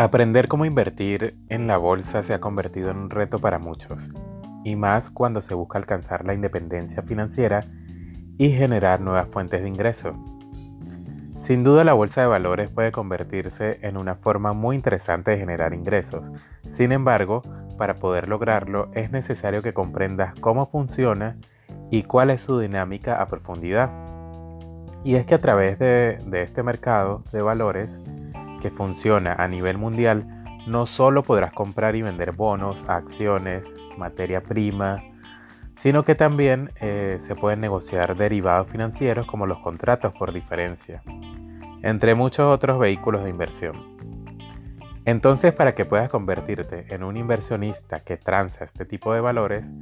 Aprender cómo invertir en la bolsa se ha convertido en un reto para muchos, y más cuando se busca alcanzar la independencia financiera y generar nuevas fuentes de ingreso. Sin duda la bolsa de valores puede convertirse en una forma muy interesante de generar ingresos. Sin embargo, para poder lograrlo es necesario que comprendas cómo funciona y cuál es su dinámica a profundidad. Y es que a través de, de este mercado de valores, que funciona a nivel mundial, no solo podrás comprar y vender bonos, acciones, materia prima, sino que también eh, se pueden negociar derivados financieros como los contratos por diferencia, entre muchos otros vehículos de inversión. Entonces, para que puedas convertirte en un inversionista que transa este tipo de valores,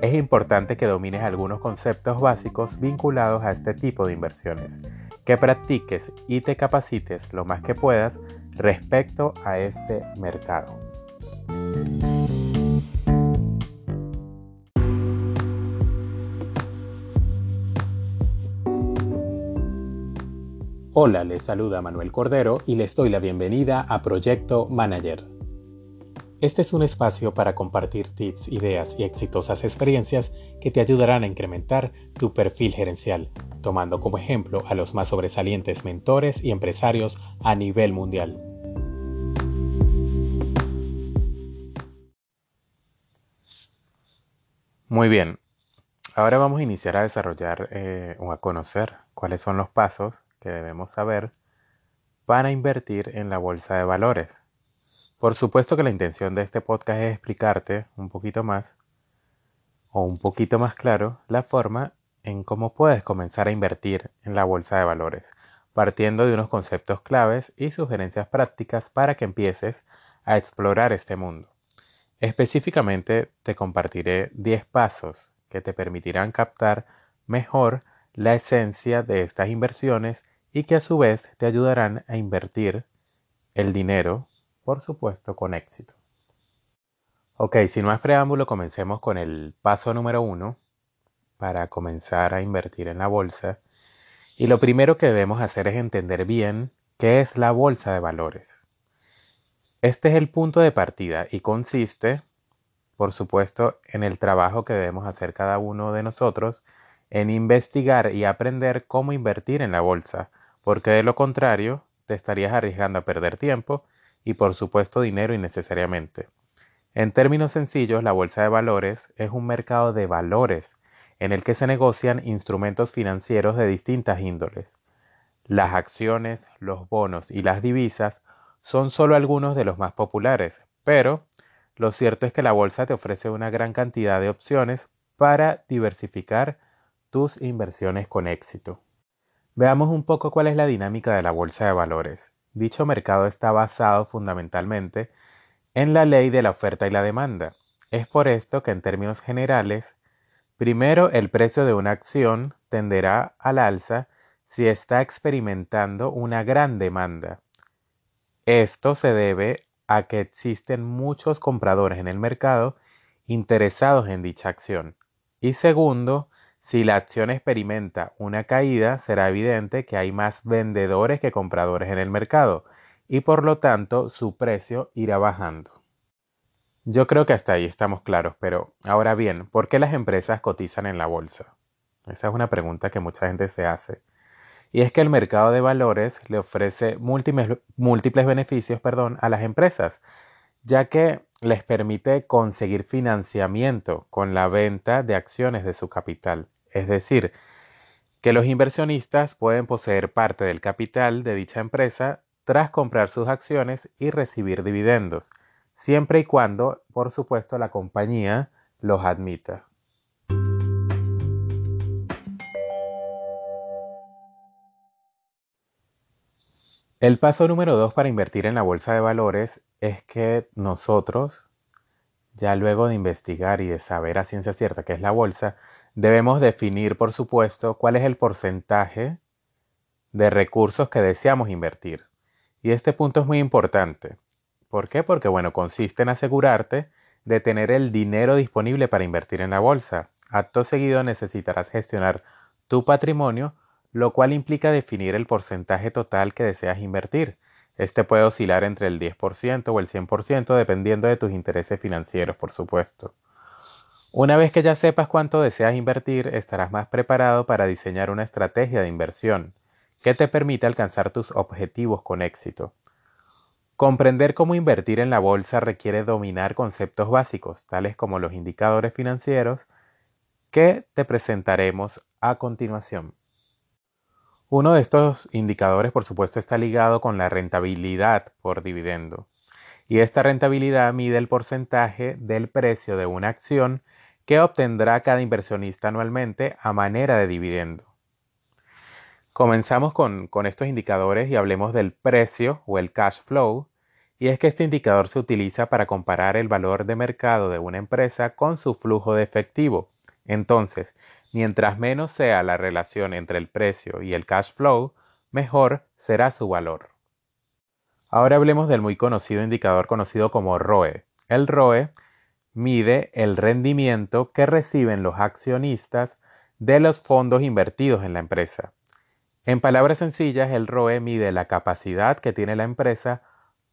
es importante que domines algunos conceptos básicos vinculados a este tipo de inversiones que practiques y te capacites lo más que puedas respecto a este mercado. Hola, les saluda Manuel Cordero y les doy la bienvenida a Proyecto Manager este es un espacio para compartir tips, ideas y exitosas experiencias que te ayudarán a incrementar tu perfil gerencial, tomando como ejemplo a los más sobresalientes mentores y empresarios a nivel mundial. Muy bien, ahora vamos a iniciar a desarrollar eh, o a conocer cuáles son los pasos que debemos saber para invertir en la bolsa de valores. Por supuesto que la intención de este podcast es explicarte un poquito más o un poquito más claro la forma en cómo puedes comenzar a invertir en la bolsa de valores, partiendo de unos conceptos claves y sugerencias prácticas para que empieces a explorar este mundo. Específicamente te compartiré 10 pasos que te permitirán captar mejor la esencia de estas inversiones y que a su vez te ayudarán a invertir el dinero por supuesto con éxito. Ok, sin más preámbulo, comencemos con el paso número uno para comenzar a invertir en la bolsa. Y lo primero que debemos hacer es entender bien qué es la bolsa de valores. Este es el punto de partida y consiste, por supuesto, en el trabajo que debemos hacer cada uno de nosotros en investigar y aprender cómo invertir en la bolsa, porque de lo contrario te estarías arriesgando a perder tiempo y por supuesto dinero innecesariamente. En términos sencillos, la bolsa de valores es un mercado de valores en el que se negocian instrumentos financieros de distintas índoles. Las acciones, los bonos y las divisas son solo algunos de los más populares, pero lo cierto es que la bolsa te ofrece una gran cantidad de opciones para diversificar tus inversiones con éxito. Veamos un poco cuál es la dinámica de la bolsa de valores. Dicho mercado está basado fundamentalmente en la ley de la oferta y la demanda. Es por esto que en términos generales, primero el precio de una acción tenderá al alza si está experimentando una gran demanda. Esto se debe a que existen muchos compradores en el mercado interesados en dicha acción. Y segundo, si la acción experimenta una caída, será evidente que hay más vendedores que compradores en el mercado y por lo tanto su precio irá bajando. Yo creo que hasta ahí estamos claros, pero ahora bien, ¿por qué las empresas cotizan en la bolsa? Esa es una pregunta que mucha gente se hace. Y es que el mercado de valores le ofrece múltiples, múltiples beneficios perdón, a las empresas, ya que les permite conseguir financiamiento con la venta de acciones de su capital. Es decir, que los inversionistas pueden poseer parte del capital de dicha empresa tras comprar sus acciones y recibir dividendos, siempre y cuando, por supuesto, la compañía los admita. El paso número dos para invertir en la bolsa de valores es que nosotros, ya luego de investigar y de saber a ciencia cierta qué es la bolsa, debemos definir, por supuesto, cuál es el porcentaje de recursos que deseamos invertir. Y este punto es muy importante. ¿Por qué? Porque, bueno, consiste en asegurarte de tener el dinero disponible para invertir en la bolsa. Acto seguido necesitarás gestionar tu patrimonio, lo cual implica definir el porcentaje total que deseas invertir. Este puede oscilar entre el 10% o el 100% dependiendo de tus intereses financieros, por supuesto. Una vez que ya sepas cuánto deseas invertir, estarás más preparado para diseñar una estrategia de inversión que te permita alcanzar tus objetivos con éxito. Comprender cómo invertir en la bolsa requiere dominar conceptos básicos, tales como los indicadores financieros, que te presentaremos a continuación. Uno de estos indicadores, por supuesto, está ligado con la rentabilidad por dividendo. Y esta rentabilidad mide el porcentaje del precio de una acción que obtendrá cada inversionista anualmente a manera de dividendo. Comenzamos con, estos indicadores y hablemos del precio o el cash flow, y es que este indicador se utiliza para comparar el valor de mercado de una empresa con su flujo de efectivo. Entonces, mientras menos sea la relación entre el precio y el cash flow, mejor será su valor. Ahora hablemos del muy conocido indicador conocido como ROE. El ROE mide el rendimiento que reciben los accionistas de los fondos invertidos en la empresa. En palabras sencillas, el ROE mide la capacidad que tiene la empresa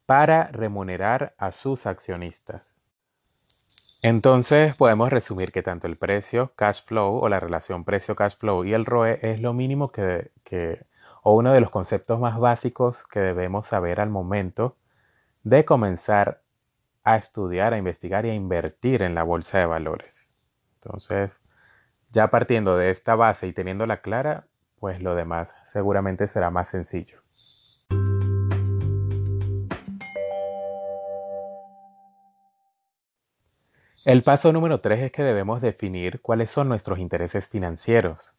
para remunerar a sus accionistas. Entonces podemos resumir que tanto el precio cash flow o la relación precio-cash flow y el ROE es lo mínimo que, que, o uno de los conceptos más básicos que debemos saber al momento de comenzar a estudiar, a investigar y a invertir en la bolsa de valores. Entonces, ya partiendo de esta base y teniéndola clara, pues lo demás seguramente será más sencillo. El paso número 3 es que debemos definir cuáles son nuestros intereses financieros.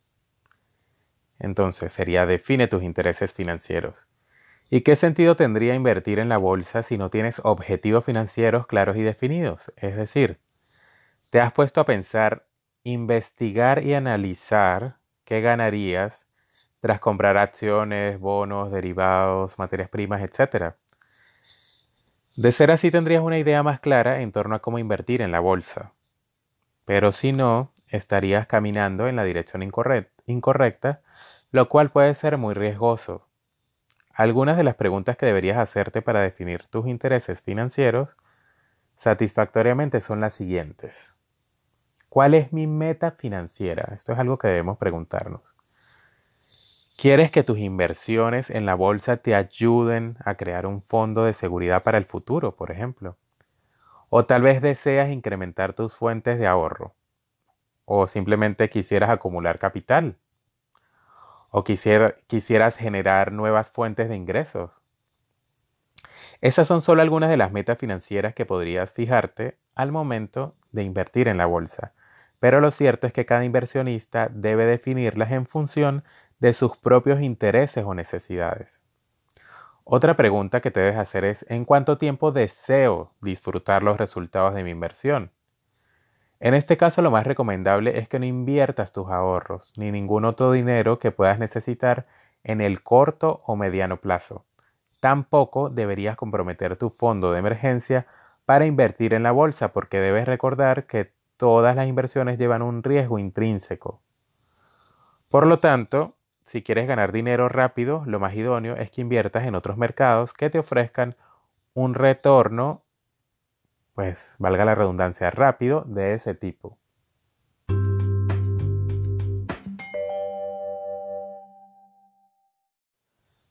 Entonces sería define tus intereses financieros. ¿Y qué sentido tendría invertir en la bolsa si no tienes objetivos financieros claros y definidos? Es decir, te has puesto a pensar, investigar y analizar qué ganarías tras comprar acciones, bonos, derivados, materias primas, etc. De ser así tendrías una idea más clara en torno a cómo invertir en la bolsa. Pero si no, estarías caminando en la dirección incorrecta, lo cual puede ser muy riesgoso algunas de las preguntas que deberías hacerte para definir tus intereses financieros satisfactoriamente son las siguientes. ¿Cuál es mi meta financiera? Esto es algo que debemos preguntarnos. ¿Quieres que tus inversiones en la bolsa te ayuden a crear un fondo de seguridad para el futuro, por ejemplo? O tal vez deseas incrementar tus fuentes de ahorro. O simplemente quisieras acumular capital o quisieras generar nuevas fuentes de ingresos. Esas son solo algunas de las metas financieras que podrías fijarte al momento de invertir en la bolsa, pero lo cierto es que cada inversionista debe definirlas en función de sus propios intereses o necesidades. Otra pregunta que te debes hacer es ¿en cuánto tiempo deseo disfrutar los resultados de mi inversión? En este caso lo más recomendable es que no inviertas tus ahorros ni ningún otro dinero que puedas necesitar en el corto o mediano plazo. Tampoco deberías comprometer tu fondo de emergencia para invertir en la bolsa porque debes recordar que todas las inversiones llevan un riesgo intrínseco. Por lo tanto, si quieres ganar dinero rápido, lo más idóneo es que inviertas en otros mercados que te ofrezcan un retorno pues valga la redundancia, rápido de ese tipo.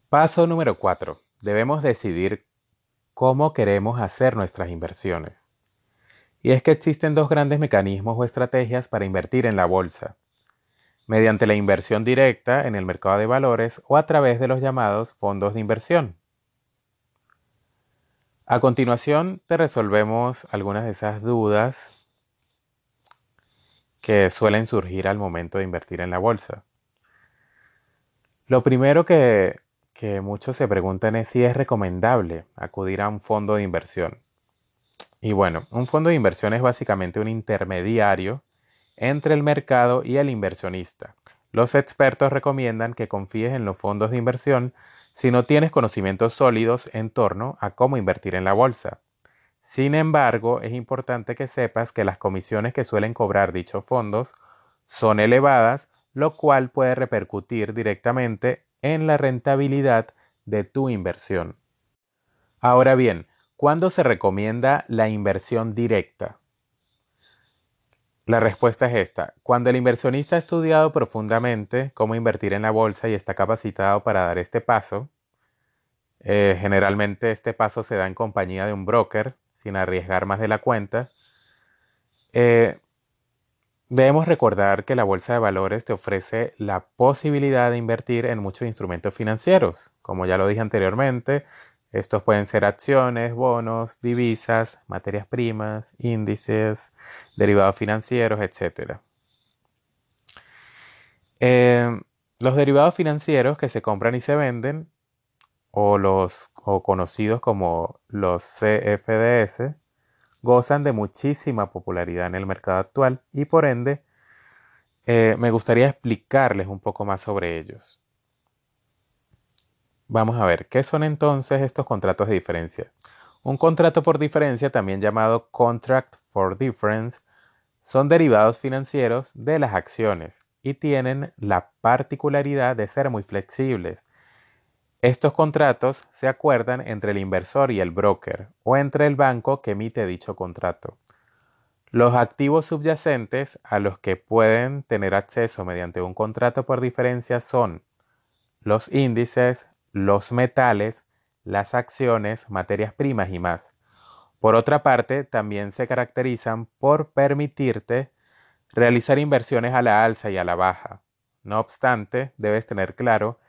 Paso número 4. Debemos decidir cómo queremos hacer nuestras inversiones. Y es que existen dos grandes mecanismos o estrategias para invertir en la bolsa. Mediante la inversión directa en el mercado de valores o a través de los llamados fondos de inversión. A continuación te resolvemos algunas de esas dudas que suelen surgir al momento de invertir en la bolsa. Lo primero que, muchos se preguntan es si es recomendable acudir a un fondo de inversión. Y bueno, un fondo de inversión es básicamente un intermediario entre el mercado y el inversionista. Los expertos recomiendan que confíes en los fondos de inversión si no tienes conocimientos sólidos en torno a cómo invertir en la bolsa. Sin embargo, es importante que sepas que las comisiones que suelen cobrar dichos fondos son elevadas, lo cual puede repercutir directamente en la rentabilidad de tu inversión. Ahora bien, ¿cuándo se recomienda la inversión directa? La respuesta es esta. Cuando el inversionista ha estudiado profundamente cómo invertir en la bolsa y está capacitado para dar este paso, eh, generalmente este paso se da en compañía de un broker, sin arriesgar más de la cuenta. Eh, debemos recordar que la bolsa de valores te ofrece la posibilidad de invertir en muchos instrumentos financieros. Como ya lo dije anteriormente, estos pueden ser acciones, bonos, divisas, materias primas, índices, derivados financieros, etc. Eh, los derivados financieros que se compran y se venden o los conocidos como los CFDS gozan de muchísima popularidad en el mercado actual y por ende eh, me gustaría explicarles un poco más sobre ellos. Vamos a ver, ¿qué son entonces estos contratos de diferencia? Un contrato por diferencia, también llamado Contract for Difference, son derivados financieros de las acciones y tienen la particularidad de ser muy flexibles estos contratos se acuerdan entre el inversor y el broker o entre el banco que emite dicho contrato. Los activos subyacentes a los que pueden tener acceso mediante un contrato por diferencia son los índices, los metales, las acciones, materias primas y más. Por otra parte, también se caracterizan por permitirte realizar inversiones a la alza y a la baja. No obstante, debes tener claro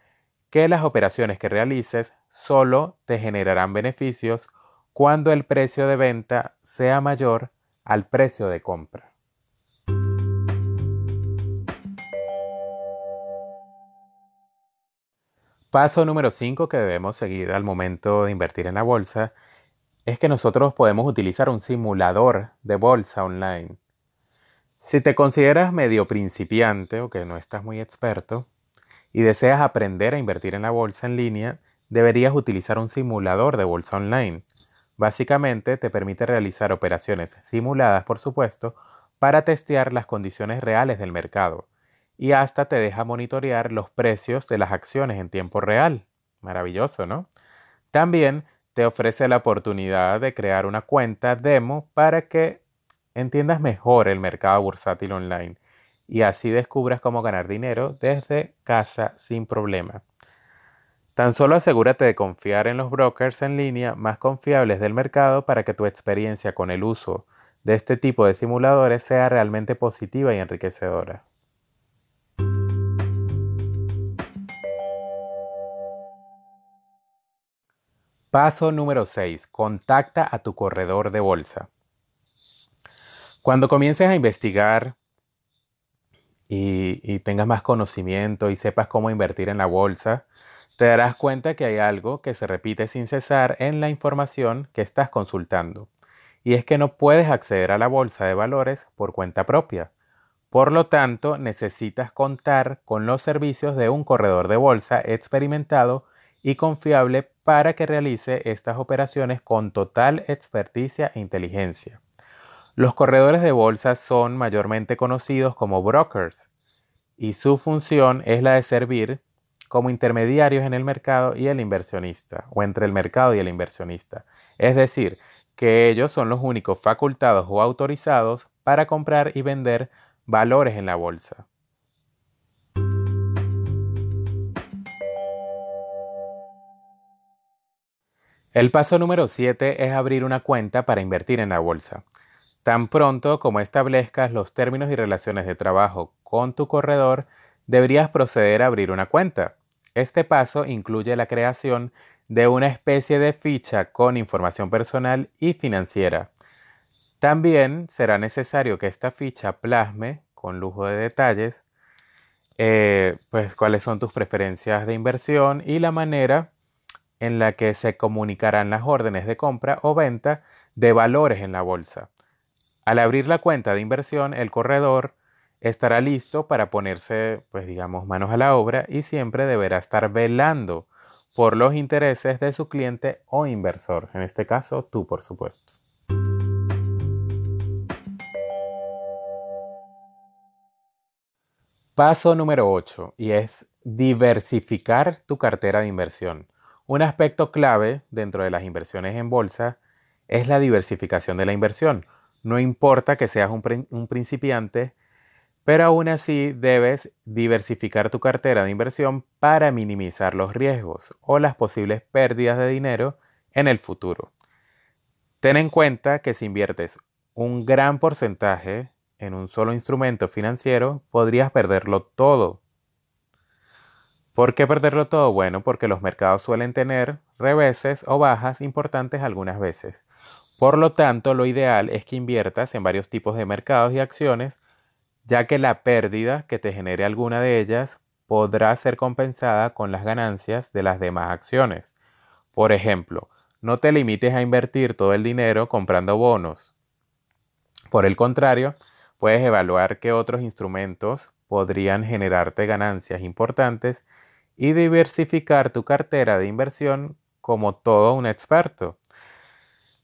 que las operaciones que realices solo te generarán beneficios cuando el precio de venta sea mayor al precio de compra. Paso número 5 que debemos seguir al momento de invertir en la bolsa es que nosotros podemos utilizar un simulador de bolsa online. Si te consideras medio principiante o que no estás muy experto, y deseas aprender a invertir en la bolsa en línea, deberías utilizar un simulador de bolsa online. Básicamente te permite realizar operaciones simuladas, por supuesto, para testear las condiciones reales del mercado y hasta te deja monitorear los precios de las acciones en tiempo real. Maravilloso, ¿no? También te ofrece la oportunidad de crear una cuenta demo para que entiendas mejor el mercado bursátil online y así descubras cómo ganar dinero desde casa sin problema. Tan solo asegúrate de confiar en los brokers en línea más confiables del mercado para que tu experiencia con el uso de este tipo de simuladores sea realmente positiva y enriquecedora. Paso número 6. Contacta a tu corredor de bolsa. Cuando comiences a investigar y, tengas más conocimiento y sepas cómo invertir en la bolsa, te darás cuenta que hay algo que se repite sin cesar en la información que estás consultando. Y es que no puedes acceder a la bolsa de valores por cuenta propia. Por lo tanto, necesitas contar con los servicios de un corredor de bolsa experimentado y confiable para que realice estas operaciones con total experticia e inteligencia. Los corredores de bolsa son mayormente conocidos como brokers y su función es la de servir como intermediarios en el mercado y el inversionista, o entre el mercado y el inversionista. Es decir, que ellos son los únicos facultados o autorizados para comprar y vender valores en la bolsa. El paso número 7 es abrir una cuenta para invertir en la bolsa. Tan pronto como establezcas los términos y relaciones de trabajo con tu corredor, deberías proceder a abrir una cuenta. Este paso incluye la creación de una especie de ficha con información personal y financiera. También será necesario que esta ficha plasme, con lujo de detalles, eh, pues cuáles son tus preferencias de inversión y la manera en la que se comunicarán las órdenes de compra o venta de valores en la bolsa. Al abrir la cuenta de inversión, el corredor estará listo para ponerse, pues digamos, manos a la obra y siempre deberá estar velando por los intereses de su cliente o inversor, en este caso tú, por supuesto. Paso número 8 y es diversificar tu cartera de inversión. Un aspecto clave dentro de las inversiones en bolsa es la diversificación de la inversión. No importa que seas un, principiante, pero aún así debes diversificar tu cartera de inversión para minimizar los riesgos o las posibles pérdidas de dinero en el futuro. Ten en cuenta que si inviertes un gran porcentaje en un solo instrumento financiero, podrías perderlo todo ¿Por qué perderlo todo? Bueno, porque los mercados suelen tener reveses o bajas importantes algunas veces. Por lo tanto, lo ideal es que inviertas en varios tipos de mercados y acciones, ya que la pérdida que te genere alguna de ellas podrá ser compensada con las ganancias de las demás acciones. Por ejemplo, no te limites a invertir todo el dinero comprando bonos. Por el contrario, puedes evaluar qué otros instrumentos podrían generarte ganancias importantes y diversificar tu cartera de inversión como todo un experto.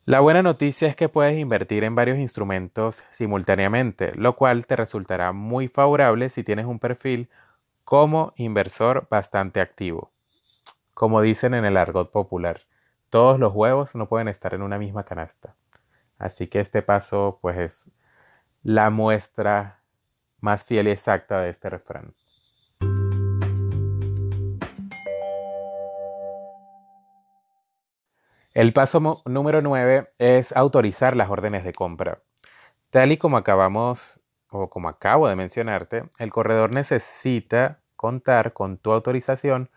La buena noticia es que puedes invertir en varios instrumentos simultáneamente, lo cual te resultará muy favorable si tienes un perfil como inversor bastante activo. Como dicen en el argot popular, todos los huevos no pueden estar en una misma canasta. Así que este paso pues es la muestra más fiel y exacta de este refrán. El paso número 9 es autorizar las órdenes de compra. Tal y como acabamos o como acabo de mencionarte, el corredor necesita contar con tu autorización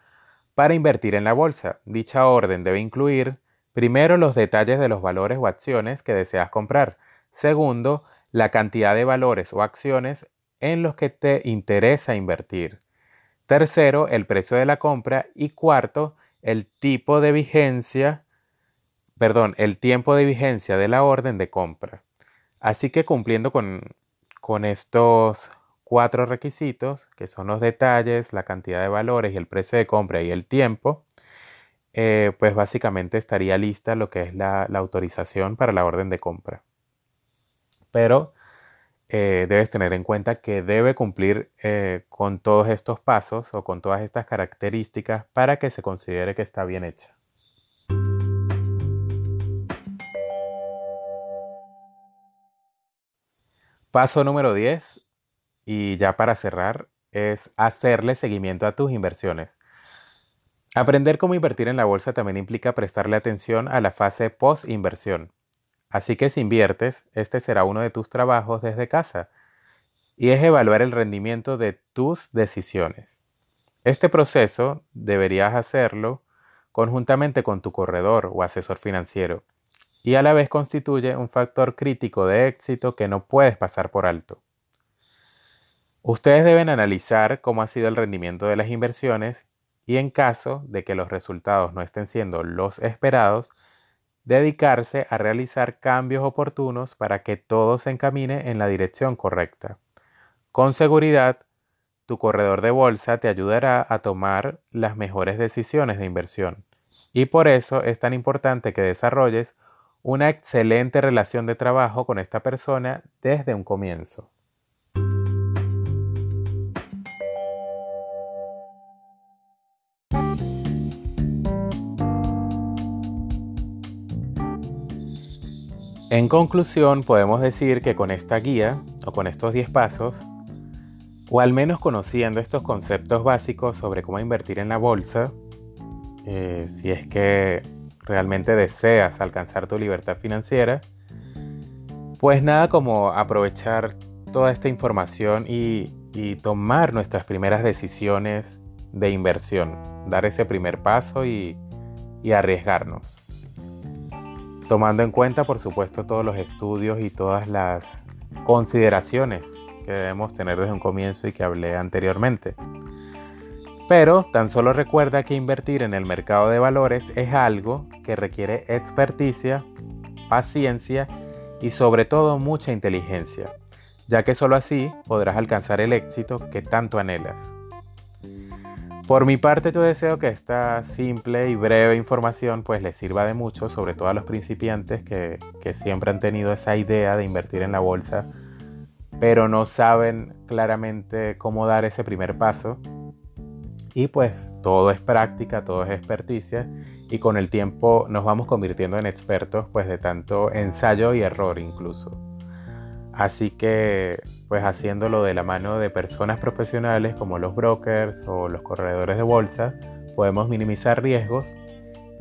para invertir en la bolsa. Dicha orden debe incluir, primero, los detalles de los valores o acciones que deseas comprar. Segundo, la cantidad de valores o acciones en los que te interesa invertir. Tercero, el precio de la compra. Y cuarto, el tipo de vigencia perdón, el tiempo de vigencia de la orden de compra. Así que cumpliendo con, con estos cuatro requisitos, que son los detalles, la cantidad de valores y el precio de compra y el tiempo, eh, pues básicamente estaría lista lo que es la, autorización para la orden de compra. Pero eh, debes tener en cuenta que debe cumplir eh, con todos estos pasos o con todas estas características para que se considere que está bien hecha. Paso número 10, y ya para cerrar, es hacerle seguimiento a tus inversiones. Aprender cómo invertir en la bolsa también implica prestarle atención a la fase post-inversión. Así que si inviertes, este será uno de tus trabajos desde casa y es evaluar el rendimiento de tus decisiones. Este proceso deberías hacerlo conjuntamente con tu corredor o asesor financiero y a la vez constituye un factor crítico de éxito que no puedes pasar por alto. Ustedes deben analizar cómo ha sido el rendimiento de las inversiones y en caso de que los resultados no estén siendo los esperados, dedicarse a realizar cambios oportunos para que todo se encamine en la dirección correcta. Con seguridad, tu corredor de bolsa te ayudará a tomar las mejores decisiones de inversión. Y por eso es tan importante que desarrolles una excelente relación de trabajo con esta persona desde un comienzo. En conclusión, podemos decir que con esta guía, o con estos 10 pasos, o al menos conociendo estos conceptos básicos sobre cómo invertir en la bolsa, eh, si es que realmente deseas alcanzar tu libertad financiera, pues nada como aprovechar toda esta información y, tomar nuestras primeras decisiones de inversión, dar ese primer paso y, arriesgarnos. Tomando en cuenta, por supuesto, todos los estudios y todas las consideraciones que debemos tener desde un comienzo y que hablé anteriormente. Pero tan solo recuerda que invertir en el mercado de valores es algo que requiere experticia, paciencia y sobre todo mucha inteligencia, ya que solo así podrás alcanzar el éxito que tanto anhelas. Por mi parte, yo deseo que esta simple y breve información pues les sirva de mucho, sobre todo a los principiantes que, que siempre han tenido esa idea de invertir en la bolsa, pero no saben claramente cómo dar ese primer paso Y pues todo es práctica, todo es experticia y con el tiempo nos vamos convirtiendo en expertos pues de tanto ensayo y error incluso. Así que pues haciéndolo de la mano de personas profesionales como los brokers o los corredores de bolsa, podemos minimizar riesgos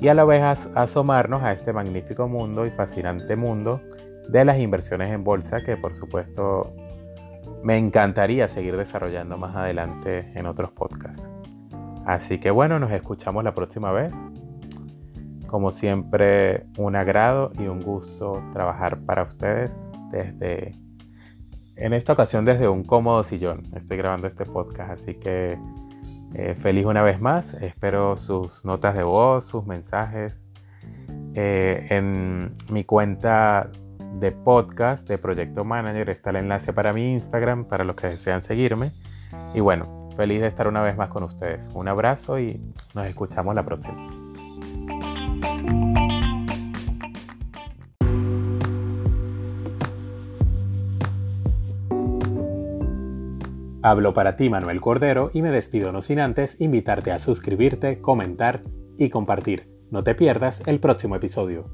y a la vez asomarnos a este magnífico mundo y fascinante mundo de las inversiones en bolsa que por supuesto me encantaría seguir desarrollando más adelante en otros podcasts. Así que bueno, nos escuchamos la próxima vez. Como siempre, un agrado y un gusto trabajar para ustedes desde, en esta ocasión desde un cómodo sillón. Estoy grabando este podcast, así que eh, feliz una vez más. Espero sus notas de voz, sus mensajes eh, en mi cuenta de podcast de Proyecto Manager. Está el enlace para mi Instagram para los que desean seguirme. Y bueno, feliz de estar una vez más con ustedes. Un abrazo y nos escuchamos la próxima. Hablo para ti Manuel Cordero y me despido no sin antes invitarte a suscribirte, comentar y compartir. No te pierdas el próximo episodio.